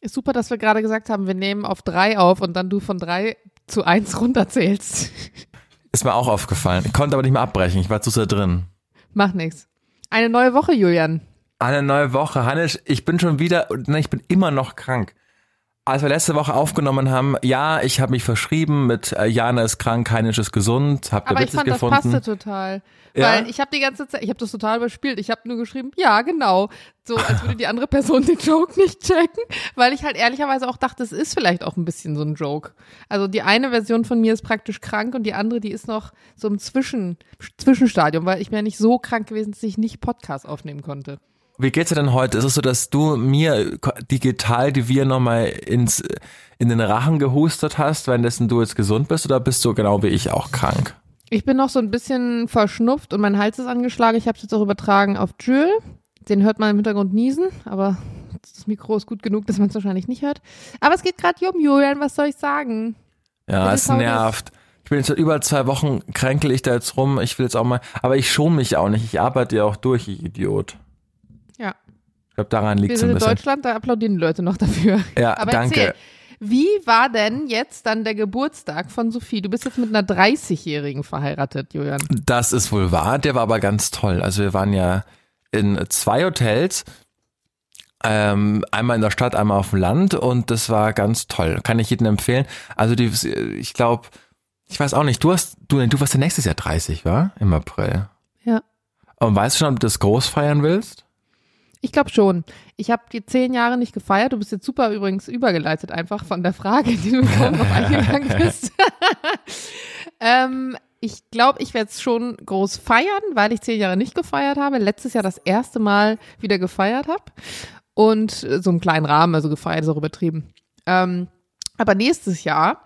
Ist super, dass wir gerade gesagt haben, wir nehmen auf drei auf und dann du von drei zu eins runterzählst. Ist mir auch aufgefallen. Ich konnte aber nicht mehr abbrechen. Ich war zu sehr drin. Mach nix. Eine neue Woche, Julian. Eine neue Woche. Hannes, ich bin schon wieder, ne, ich bin immer noch krank. Als wir letzte Woche aufgenommen haben, ja, ich habe mich verschrieben mit äh, Jana ist krank, Heinisch ist gesund, habt ihr Aber ich witzig fand, das passte total. Ja? Weil ich habe die ganze Zeit, ich habe das total überspielt. Ich habe nur geschrieben, ja, genau. So, als würde die andere Person den Joke nicht checken. Weil ich halt ehrlicherweise auch dachte, es ist vielleicht auch ein bisschen so ein Joke. Also die eine Version von mir ist praktisch krank und die andere, die ist noch so im Zwischen, Zwischenstadium, weil ich mir nicht so krank gewesen, dass ich nicht Podcast aufnehmen konnte. Wie geht's dir denn heute? Ist es so, dass du mir digital die wir nochmal ins in den Rachen gehustet hast, währenddessen du jetzt gesund bist, oder bist du genau wie ich auch krank? Ich bin noch so ein bisschen verschnupft und mein Hals ist angeschlagen. Ich habe es jetzt auch übertragen auf Jules. Den hört man im Hintergrund niesen, aber das Mikro ist gut genug, dass man es wahrscheinlich nicht hört. Aber es geht gerade hier um Julian, was soll ich sagen? Ja, es nervt. Ich bin jetzt seit über zwei Wochen kränkel ich da jetzt rum. Ich will jetzt auch mal, aber ich schone mich auch nicht. Ich arbeite ja auch durch, ich Idiot. Glaube, daran liegt Wir es sind ein in bisschen. Deutschland, da applaudieren die Leute noch dafür. Ja, Aber danke. erzähl, wie war denn jetzt dann der Geburtstag von Sophie? Du bist jetzt mit einer 30-Jährigen verheiratet, Julian. Das ist wohl wahr, der war aber ganz toll. Also wir waren ja in zwei Hotels, ähm, einmal in der Stadt, einmal auf dem Land und das war ganz toll. Kann ich jedem empfehlen. Also die, ich glaube, ich weiß auch nicht, du hast, du, du warst ja nächstes Jahr 30, war? Im April. Ja. Und weißt du schon, ob du das groß feiern willst? Ich glaube schon. Ich habe die zehn Jahre nicht gefeiert. Du bist jetzt super übrigens übergeleitet einfach von der Frage, die du kaum noch eingegangen bist. ähm, ich glaube, ich werde es schon groß feiern, weil ich zehn Jahre nicht gefeiert habe. Letztes Jahr das erste Mal wieder gefeiert habe. Und so im kleinen Rahmen, also gefeiert ist auch übertrieben. Ähm, aber nächstes Jahr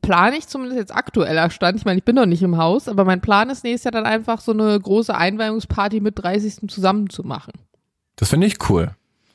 plane ich zumindest jetzt aktueller Stand. Ich meine, ich bin noch nicht im Haus, aber mein Plan ist nächstes Jahr dann einfach so eine große Einweihungsparty mit 30. zusammen zu machen. Das finde ich cool.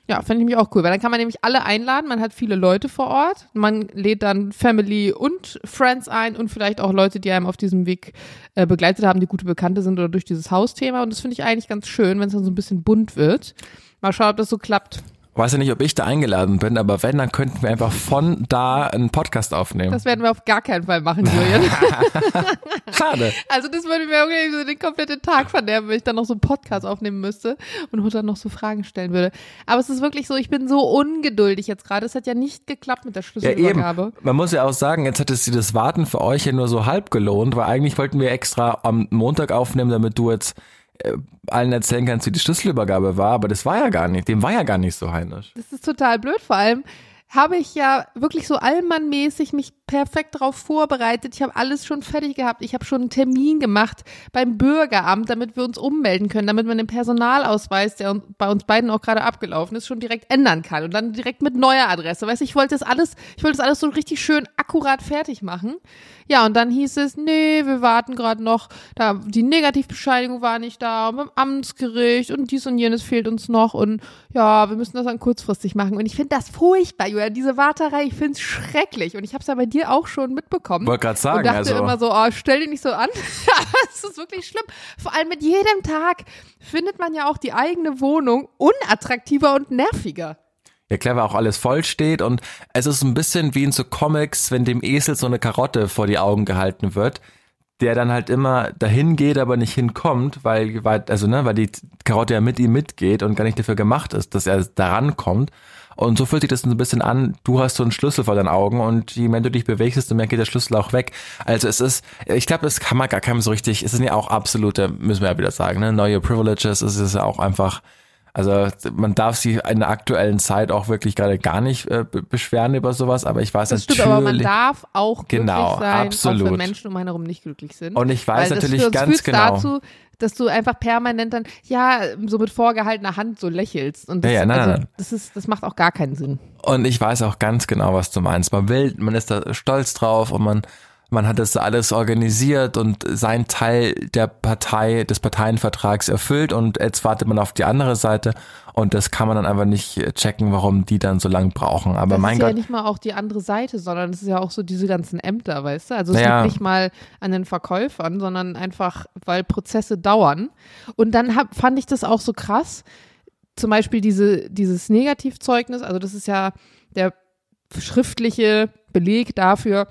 Ja, fände ich mich auch cool, weil dann kann man nämlich alle einladen. Man hat viele Leute vor Ort. Man lädt dann Family und Friends ein und vielleicht auch Leute, die einem auf diesem Weg äh, begleitet haben, die gute Bekannte sind oder durch dieses Hausthema. Und das finde ich eigentlich ganz schön, wenn es dann so ein bisschen bunt wird. Mal schauen, ob das so klappt. Weiß ja nicht, ob ich da eingeladen bin, aber wenn, dann könnten wir einfach von da einen Podcast aufnehmen. Das werden wir auf gar keinen Fall machen, Julian. Schade. Also das würde mir irgendwie so den kompletten Tag verderben, wenn ich dann noch so einen Podcast aufnehmen müsste und dann noch so Fragen stellen würde. Aber es ist wirklich so, ich bin so ungeduldig jetzt gerade. Es hat ja nicht geklappt mit der Ja, eben. Schlüsselübergabe. Man muss ja auch sagen, jetzt hat es das Warten für euch ja nur so halb gelohnt, weil eigentlich wollten wir extra am Montag aufnehmen, damit du jetzt allen erzählen kannst, wie die Schlüsselübergabe war, aber das war ja gar nicht, dem war ja gar nicht so heimisch. Das ist total blöd. Vor allem habe ich ja wirklich so allmannmäßig mich perfekt darauf vorbereitet. Ich habe alles schon fertig gehabt. Ich habe schon einen Termin gemacht beim Bürgeramt, damit wir uns ummelden können, damit man den Personalausweis, der bei uns beiden auch gerade abgelaufen ist, schon direkt ändern kann und dann direkt mit neuer Adresse. Weißt ich wollte das alles, ich wollte das alles so richtig schön akkurat fertig machen. Ja, und dann hieß es, nee, wir warten gerade noch, da die Negativbescheinigung war nicht da, und beim Amtsgericht und dies und jenes fehlt uns noch und ja, wir müssen das dann kurzfristig machen. Und ich finde das furchtbar, Julia, diese Warterei, ich finde es schrecklich. Und ich habe es ja bei dir auch schon mitbekommen. Wollte gerade sagen, und dachte also immer so, oh, stell dich nicht so an. das ist wirklich schlimm. Vor allem mit jedem Tag findet man ja auch die eigene Wohnung unattraktiver und nerviger. ja klar, weil auch alles voll steht und es ist ein bisschen wie in so Comics, wenn dem Esel so eine Karotte vor die Augen gehalten wird, der dann halt immer dahin geht, aber nicht hinkommt, weil, weil also ne, weil die Karotte ja mit ihm mitgeht und gar nicht dafür gemacht ist, dass er daran kommt. Und so fühlt sich das so ein bisschen an, du hast so einen Schlüssel vor deinen Augen und je mehr du dich bewegst, desto mehr geht der Schlüssel auch weg. Also es ist, ich glaube, das kann man gar keinem so richtig, es sind ja auch absolute, müssen wir ja wieder sagen, ne, neue Privileges, es ist ja auch einfach, also man darf sich in der aktuellen Zeit auch wirklich gerade gar nicht äh, be- beschweren über sowas, aber ich weiß Das natürlich, stimmt, aber man darf auch glücklich Genau, sein, auch absolut. wenn Menschen um einen herum nicht glücklich sind. Und ich weiß natürlich ganz führt genau. dazu, dass du einfach permanent dann, ja, so mit vorgehaltener Hand so lächelst. Und das, Ja, ja, nein, also, nein, nein. das ist, das macht auch gar keinen Sinn. Und ich weiß auch ganz genau, was du meinst. Man will, man ist da stolz drauf und man, man hat das alles organisiert und sein Teil der Partei, des Parteienvertrags erfüllt und jetzt wartet man auf die andere Seite und das kann man dann einfach nicht checken, warum die dann so lang brauchen. Aber das mein ist Gott, ja nicht mal auch die andere Seite, sondern es ist ja auch so diese ganzen Ämter, weißt du? Also es Naja. liegt nicht mal an den Verkäufern, sondern einfach, weil Prozesse dauern. Und dann hab, fand ich das auch so krass. Zum Beispiel diese, dieses Negativzeugnis, also das ist ja der schriftliche Beleg dafür,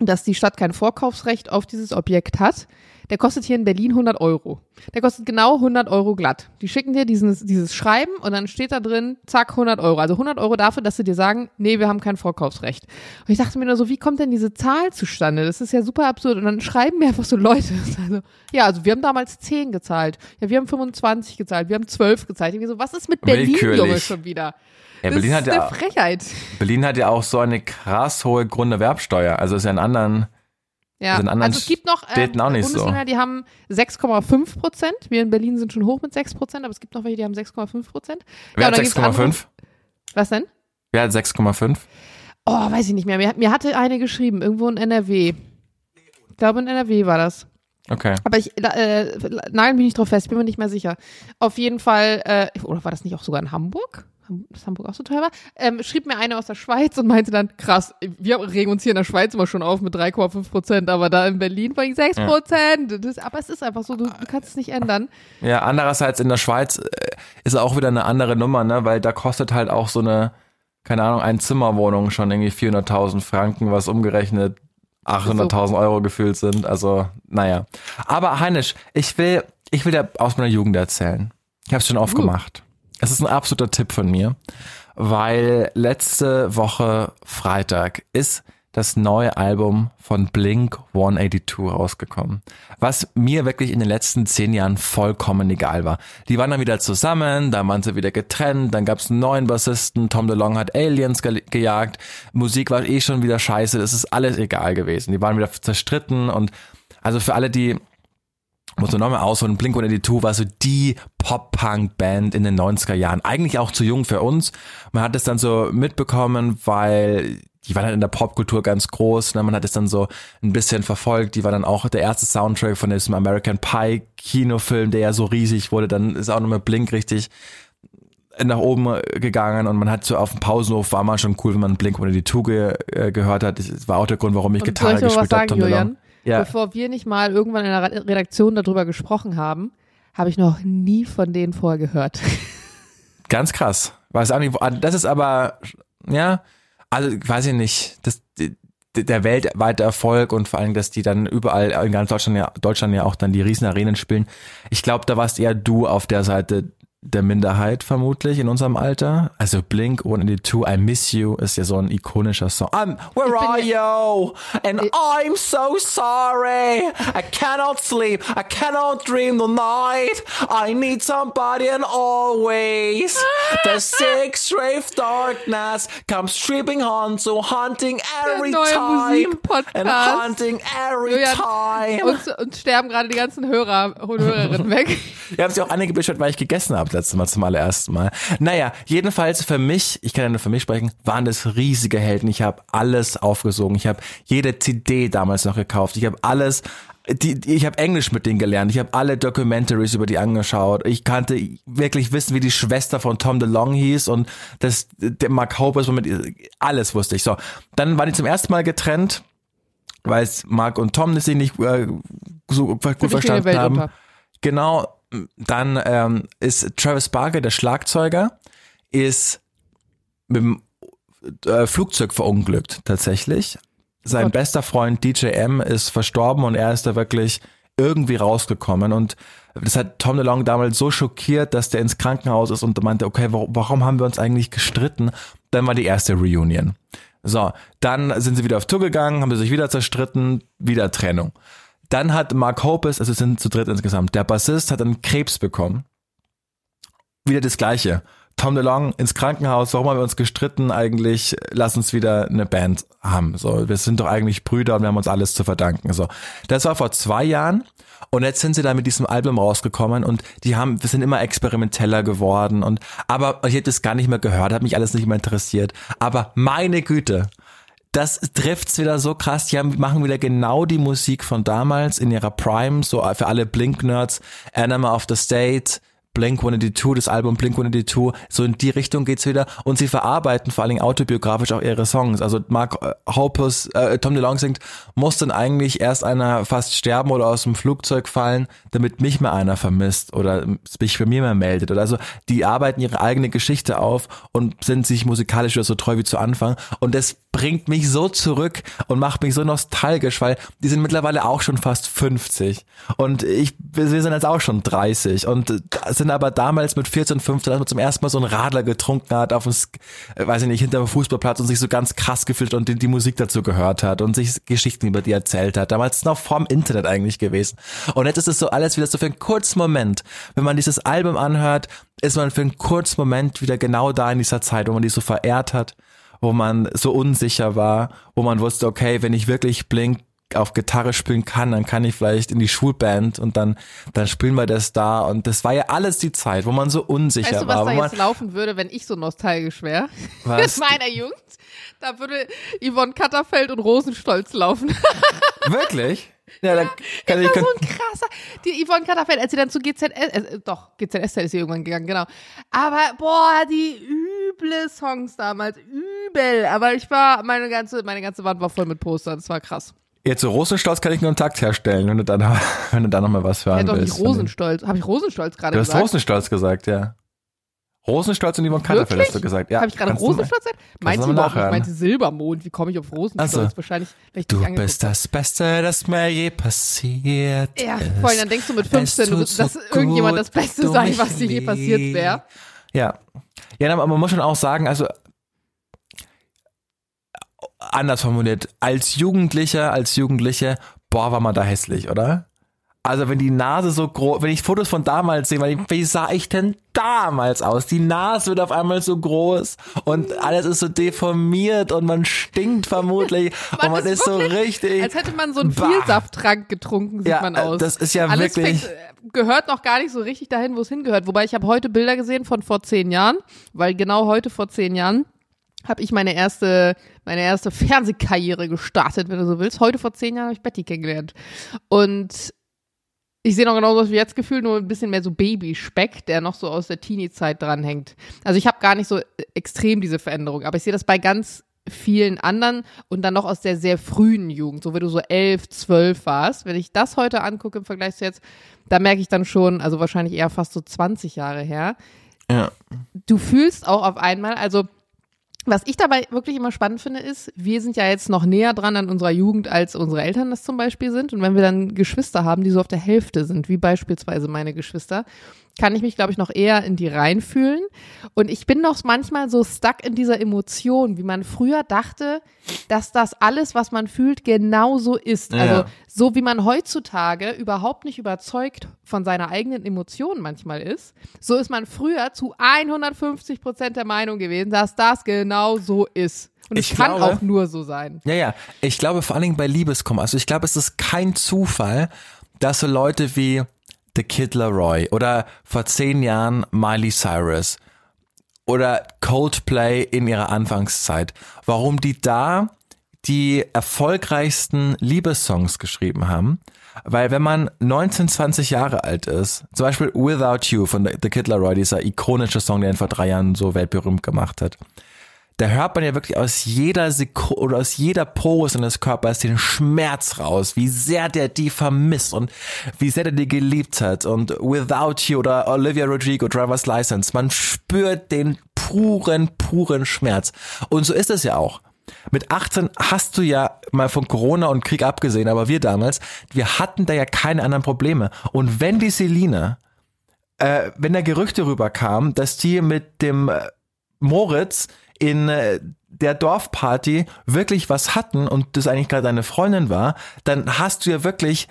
dass die Stadt kein Vorkaufsrecht auf dieses Objekt hat. Der kostet hier in Berlin 100 Euro. Der kostet genau 100 Euro glatt. Die schicken dir dieses, dieses Schreiben und dann steht da drin, zack, 100 Euro. Also 100 Euro dafür, dass sie dir sagen, nee, wir haben kein Vorkaufsrecht. Und ich dachte mir nur so, wie kommt denn diese Zahl zustande? Das ist ja super absurd. Und dann schreiben mir einfach so Leute. Also, ja, also wir haben damals 10 gezahlt. Ja, wir haben 25 gezahlt. Wir haben 12 gezahlt. Ich so, was ist mit Berlin. Junge, schon wieder? Ja, das Berlin ist hat ja eine auch- Frechheit. Berlin hat ja auch so eine krass hohe Grunderwerbsteuer. Also ist ja in anderen, Ja, Also in anderen also es gibt noch ähm, Städten auch nicht so. Die haben 6,5 Prozent. Wir in Berlin sind schon hoch mit 6 Prozent, aber es gibt noch welche, die haben 6,5 Prozent. wer und hat dann gibt's andere- 6,5? Was denn? Wer hat 6,5? Oh, weiß ich nicht mehr. Mir, mir hatte eine geschrieben, irgendwo in NRW. Ich glaube, in NRW war das. Okay. Aber ich äh, nagel mich nicht drauf fest, bin mir nicht mehr sicher. Auf jeden Fall, äh, oder war das nicht auch sogar in Hamburg? Dass Hamburg auch so teuer war? Ähm, schrieb mir eine aus der Schweiz und meinte dann, krass, wir regen uns hier in der Schweiz immer schon auf mit 3,5 Prozent, aber da in Berlin war ich 6 Prozent. Das- Aber es ist einfach so, du, du kannst es nicht ändern. Ja, andererseits in der Schweiz äh, ist auch wieder eine andere Nummer, ne? Weil da kostet halt auch so eine, keine Ahnung, eine Zimmerwohnung schon irgendwie 400.000 Franken, was umgerechnet 800.000 Euro gefühlt sind. Also, naja. Aber Heinisch, ich will, ich will dir aus meiner Jugend erzählen. Ich habe es schon oft Uh. gemacht. Es ist ein absoluter Tipp von mir, weil letzte Woche Freitag ist das neue Album von Blink 182 rausgekommen. Was mir wirklich in den letzten zehn Jahren vollkommen egal war. Die waren dann wieder zusammen, dann waren sie wieder getrennt, dann gab es einen neuen Bassisten, Tom DeLonge hat Aliens ge gejagt, Musik war eh schon wieder scheiße, das ist alles egal gewesen. Die waren wieder zerstritten und also für alle, die muss man nochmal ausholen, Blink-182 war so die Pop-Punk-Band in den 90er Jahren. Eigentlich auch zu jung für uns. Man hat es dann so mitbekommen, weil die waren halt in der Popkultur ganz groß. Ne? Man hat es dann so ein bisschen verfolgt. Die war dann auch der erste Soundtrack von diesem American Pie Kinofilm, der ja so riesig wurde. Dann ist auch nochmal Blink richtig nach oben gegangen und man hat so auf dem Pausenhof war man schon cool, wenn man Blink 182 ge äh, gehört hat. Das war auch der Grund, warum ich Und Gitarre gespielt habe. Bevor wir nicht mal irgendwann in der Re- Redaktion darüber gesprochen haben, habe ich noch nie von denen vorher gehört. Ganz krass. Weiß auch nicht, wo- das ist aber, ja, also weiß ich nicht, das, der weltweite Erfolg und vor allem, dass die dann überall in ganz Deutschland ja, Deutschland ja auch dann die Riesenarenen spielen. Ich glaube, da warst eher du auf der Seite der Minderheit vermutlich in unserem Alter. Also Blink 182, I Miss You ist ja so ein ikonischer Song. I'm, where are ja- you? And I'm so sorry. I cannot sleep. I cannot dream the night. I need somebody and always. The six rave darkness comes creeping on, so hunting every time. And hunting every Julian, time. uns, uns sterben gerade die ganzen Hörer und Hörerinnen weg. Ihr habt sich auch einige beschwert, weil ich gegessen habe letztes Mal zum allerersten Mal. Naja, jedenfalls für mich, ich kann ja nur für mich sprechen, waren das riesige Helden. Ich habe alles aufgesogen. Ich habe jede CD damals noch gekauft. Ich habe alles, die, die, ich habe Englisch mit denen gelernt. Ich habe alle Documentaries über die angeschaut. Ich kannte wirklich wissen, wie die Schwester von Tom DeLonge hieß und das, der Mark Hope ist mit alles wusste ich. So, dann waren die zum ersten Mal getrennt, weil es Mark und Tom sich nicht äh, so gut verstanden haben. Genau, dann ähm, ist Travis Barker, der Schlagzeuger, ist mit dem äh, Flugzeug verunglückt tatsächlich. Sein Gott. bester Freund DJ M ist verstorben und er ist da wirklich irgendwie rausgekommen und das hat Tom DeLonge damals so schockiert, dass der ins Krankenhaus ist und meinte, okay, warum, warum haben wir uns eigentlich gestritten? Dann war die erste Reunion. So, dann sind sie wieder auf Tour gegangen, haben sie sich wieder zerstritten, wieder Trennung. Dann hat Mark Hopes, also sind zu dritt insgesamt, der Bassist hat dann Krebs bekommen. Wieder das Gleiche. Tom DeLonge ins Krankenhaus, warum haben wir uns gestritten eigentlich? Lass uns wieder eine Band haben. So, wir sind doch eigentlich Brüder und wir haben uns alles zu verdanken. So, das war vor zwei Jahren und jetzt sind sie da mit diesem Album rausgekommen und die haben, wir sind immer experimenteller geworden und aber ich hätte es gar nicht mehr gehört, hat mich alles nicht mehr interessiert. Aber meine Güte, das trifft's wieder so krass. Die haben, machen wieder genau die Musik von damals in ihrer Prime, so für alle Blink-Nerds. Anima of the State, Blink-182, das Album Blink-182, so in die Richtung geht's wieder und sie verarbeiten vor allen Dingen autobiografisch auch ihre Songs. Also Mark äh, Hoppus, äh, Tom DeLonge singt, muss dann eigentlich erst einer fast sterben oder aus dem Flugzeug fallen, damit mich mal einer vermisst oder sich für mir mal meldet. Oder also die arbeiten ihre eigene Geschichte auf und sind sich musikalisch wieder so treu wie zu Anfang und das bringt mich so zurück und macht mich so nostalgisch, weil die sind mittlerweile auch schon fast 50 und ich, wir sind jetzt auch schon 30 und sind aber damals mit 14, 15, als man zum ersten Mal so einen Radler getrunken hat auf dem, äh, weiß ich nicht, hinter dem Fußballplatz und sich so ganz krass gefühlt und die, die Musik dazu gehört hat und sich Geschichten über die erzählt hat. Damals noch vorm Internet eigentlich gewesen. Und jetzt ist es so alles wieder so für einen kurzen Moment, wenn man dieses Album anhört, ist man für einen kurzen Moment wieder genau da in dieser Zeit, wo man die so verehrt hat wo man so unsicher war, wo man wusste, okay, wenn ich wirklich Blink auf Gitarre spielen kann, dann kann ich vielleicht in die Schulband und dann, dann spielen wir das da. Und das war ja alles die Zeit, wo man so unsicher weißt du, war. was da jetzt laufen würde, wenn ich so nostalgisch wäre? Was? Mit meiner Jugend. Da würde Yvonne Katterfeld und Rosenstolz laufen. Wirklich? Ja, dann kann ich. ich war so ein krasser. Die Yvonne Katterfeld, als sie dann zu GZS, äh, doch, GZS ist sie irgendwann gegangen, genau. Aber, boah, die üble Songs damals, übel. Aber ich war, meine ganze, meine ganze Wand war voll mit Postern, das war krass. Jetzt so Rosenstolz kann ich nur einen Takt herstellen, wenn du dann, wenn du da nochmal was hören ja, doch willst. Rosenstolz. Habe ich Rosenstolz gerade gesagt? Du hast Rosenstolz gesagt, ja. Rosenstolz und Yvonne Katterfeld hast du gesagt. Ja, Habe ich gerade Rosenstolz gesagt? Meinst du überhaupt nicht? Ich meinte Silbermond. Wie komme ich auf Rosenstolz? Also, Wahrscheinlich, Du bist das Beste, das mir je passiert Ja, vor allem dann denkst du mit 15, Es du, dass so irgendjemand das Beste sei, was dir je passiert wäre. Ja. Ja, aber man muss schon auch sagen, also anders formuliert, als Jugendlicher, als Jugendliche, boah, war man da hässlich, oder? Also wenn die Nase so groß, wenn ich Fotos von damals sehe, weil ich, wie sah ich denn damals aus? Die Nase wird auf einmal so groß und alles ist so deformiert und man stinkt vermutlich Man und man ist ist, so wirklich- richtig. Als hätte man so einen Bah. Vielsafttrank getrunken, sieht Ja, man äh, aus. das ist ja Alles wirklich- fängt, äh, gehört noch gar nicht so richtig dahin, wo es hingehört. Wobei ich habe heute Bilder gesehen von vor zehn Jahren, weil genau heute vor zehn Jahren habe ich meine erste, meine erste Fernsehkarriere gestartet, wenn du so willst. Heute vor zehn Jahren habe ich Betty kennengelernt. Und ich sehe noch genauso aus wie jetzt gefühlt, nur ein bisschen mehr so Babyspeck, der noch so aus der Teenie-Zeit dranhängt. Also ich habe gar nicht so äh, extrem diese Veränderung, aber ich sehe das bei ganz vielen anderen und dann noch aus der sehr frühen Jugend, so wie du so elf, zwölf warst. Wenn ich das heute angucke im Vergleich zu jetzt, da merke ich dann schon, also wahrscheinlich eher fast so 20 Jahre her, ja. du fühlst auch auf einmal, also was ich dabei wirklich immer spannend finde, ist, wir sind ja jetzt noch näher dran an unserer Jugend, als unsere Eltern das zum Beispiel sind. Und wenn wir dann Geschwister haben, die so auf der Hälfte sind, wie beispielsweise meine Geschwister, kann ich mich, glaube ich, noch eher in die reinfühlen. Und ich bin noch manchmal so stuck in dieser Emotion, wie man früher dachte, dass das alles, was man fühlt, genau so ist. Ja. Also so wie man heutzutage überhaupt nicht überzeugt von seiner eigenen Emotion manchmal ist, so ist man früher zu 150 Prozent der Meinung gewesen, dass das genau so ist. Und es Ich kann glaube- auch nur so sein. Ja, ja. Ich glaube vor allen Dingen bei Liebeskummer. Also ich glaube, es ist kein Zufall, dass so Leute wie The Kid Laroi oder vor zehn Jahren Miley Cyrus oder Coldplay in ihrer Anfangszeit, warum die da die erfolgreichsten Liebessongs geschrieben haben. Weil wenn man 19, 20 Jahre alt ist, zum Beispiel Without You von The Kid Laroi, dieser ikonische Song, der ihn vor drei Jahren so weltberühmt gemacht hat, da hört man ja wirklich aus jeder Sekunde oder aus jeder Pose seines Körpers den Schmerz raus, wie sehr der die vermisst und wie sehr der die geliebt hat. Und Without You oder Olivia Rodrigo, Driver's License, man spürt den puren, puren Schmerz. Und so ist es ja auch. Mit 18 hast du ja mal von Corona und Krieg abgesehen, aber wir damals, wir hatten da ja keine anderen Probleme. Und wenn die Selina, äh, wenn da Gerüchte rüberkamen, dass die mit dem äh, Moritz in äh, der Dorfparty wirklich was hatten und das eigentlich gerade deine Freundin war, dann hast du ja wirklich,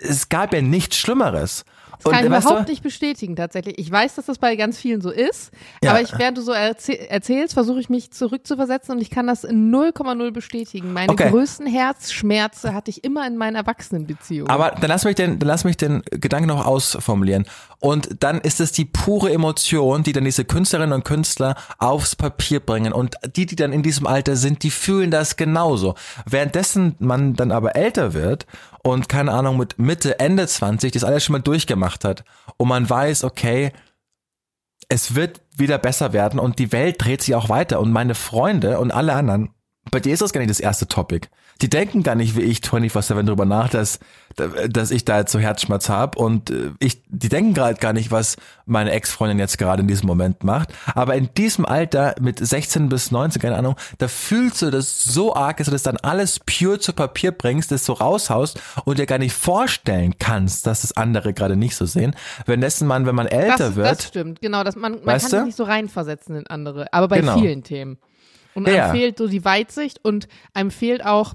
es gab ja nichts Schlimmeres. Das kann und ich überhaupt du, nicht bestätigen, tatsächlich. Ich weiß, dass das bei ganz vielen so ist, Ja. aber ich, während du so erzäh erzählst, versuche ich mich zurückzuversetzen und ich kann das in 0,0 bestätigen. Meine Okay. größten Herzschmerze hatte ich immer in meinen Erwachsenenbeziehungen. Aber dann lass mich den, dann lass mich den Gedanken noch ausformulieren. Und dann ist es die pure Emotion, die dann diese Künstlerinnen und Künstler aufs Papier bringen. Und die, die dann in diesem Alter sind, die fühlen das genauso. Währenddessen man dann aber älter wird und keine Ahnung mit Mitte, Ende 20 das alles schon mal durchgemacht hat und man weiß, okay, es wird wieder besser werden und die Welt dreht sich auch weiter und meine Freunde und alle anderen, bei dir ist das gar nicht das erste Topic. Die denken gar nicht wie ich 24-7 drüber nach, dass, dass ich da jetzt so Herzschmerz habe und äh, ich, die denken gerade gar nicht, was meine Ex-Freundin jetzt gerade in diesem Moment macht. Aber in diesem Alter mit 16 bis 19, keine Ahnung, da fühlst du das so arg, dass du das dann alles pure zu Papier bringst, das so raushaust und dir gar nicht vorstellen kannst, dass das andere gerade nicht so sehen. Wenn dessen man, wenn man älter das, wird. Das stimmt, genau. Das, man man kann sich nicht so reinversetzen in andere, aber bei Genau. vielen Themen. Und Ja. einem fehlt so die Weitsicht und einem fehlt auch,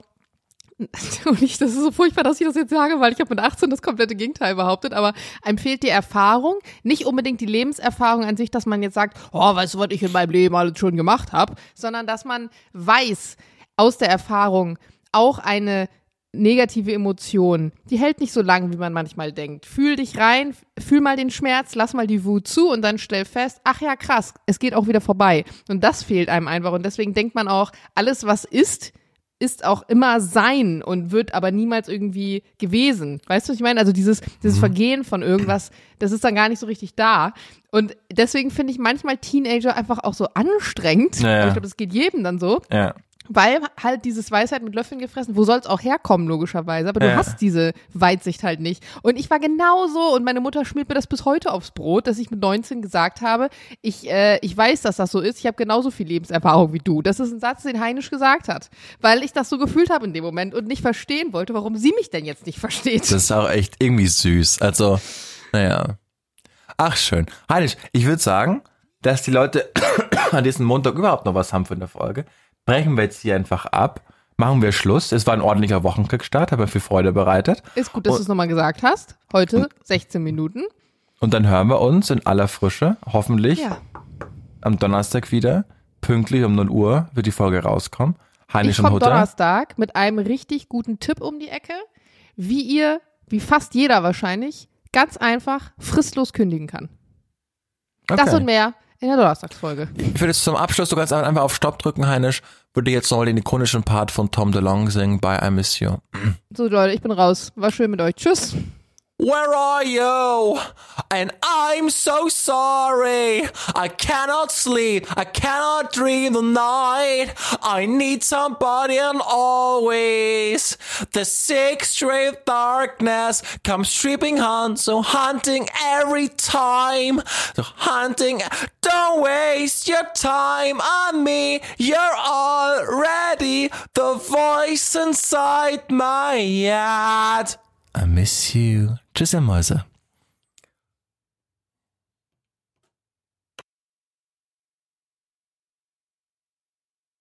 und ich, das ist so furchtbar, dass ich das jetzt sage, weil ich habe mit 18 das komplette Gegenteil behauptet, aber einem fehlt die Erfahrung, nicht unbedingt die Lebenserfahrung an sich, dass man jetzt sagt, oh, weißt du, was ich in meinem Leben alles schon gemacht habe, sondern dass man weiß aus der Erfahrung auch eine negative Emotion, die hält nicht so lang, wie man manchmal denkt. Fühl dich rein, fühl mal den Schmerz, lass mal die Wut zu und dann stell fest, ach ja, krass, es geht auch wieder vorbei. Und das fehlt einem einfach. Und deswegen denkt man auch, alles, was ist, ist auch immer sein und wird aber niemals irgendwie gewesen. Weißt du, was ich meine? Also dieses, dieses Vergehen von irgendwas, das ist dann gar nicht so richtig da. Und deswegen finde ich manchmal Teenager einfach auch so anstrengend. Ja, ja. Aber Ich glaube, das geht jedem dann so. Ja. Weil halt dieses Weisheit mit Löffeln gefressen, wo soll es auch herkommen, logischerweise. Aber du Ja. hast diese Weitsicht halt nicht. Und ich war genauso und meine Mutter schmiert mir das bis heute aufs Brot, dass ich mit 19 gesagt habe, ich, äh, ich weiß, dass das so ist. Ich habe genauso viel Lebenserfahrung wie du. Das ist ein Satz, den Heinisch gesagt hat. Weil ich das so gefühlt habe in dem Moment und nicht verstehen wollte, warum sie mich denn jetzt nicht versteht. Das ist auch echt irgendwie süß. Also, naja. Ach, schön. Heinrich, ich würde sagen, dass die Leute an diesem Montag überhaupt noch was haben für eine Folge. Brechen wir jetzt hier einfach ab. Machen wir Schluss. Es war ein ordentlicher Wochenkickstart, hat mir viel Freude bereitet. Ist gut, dass du es nochmal gesagt hast. Heute 16 Minuten. Und dann hören wir uns in aller Frische, hoffentlich Ja. am Donnerstag wieder. Pünktlich um 0 Uhr wird die Folge rauskommen. Ich Heinrich und komme. Donnerstag mit einem richtig guten Tipp um die Ecke, wie ihr, wie fast jeder wahrscheinlich, ganz einfach fristlos kündigen kann. Das Okay. und mehr in der Donnerstagsfolge. Ich würde jetzt zum Abschluss, du kannst einfach auf Stopp drücken, Heinisch, würde jetzt nochmal den ikonischen Part von Tom DeLonge singen bei I Miss You. So Leute, ich bin raus. War schön mit euch. Tschüss. Where are you? And I'm so sorry. I cannot sleep. I cannot dream the night. I need somebody and always. The sixth straight darkness comes creeping on, so hunting every time. So hunting. Don't waste your time on me. You're already the voice inside my head. I miss you. Tschüss, ihr Mäuse.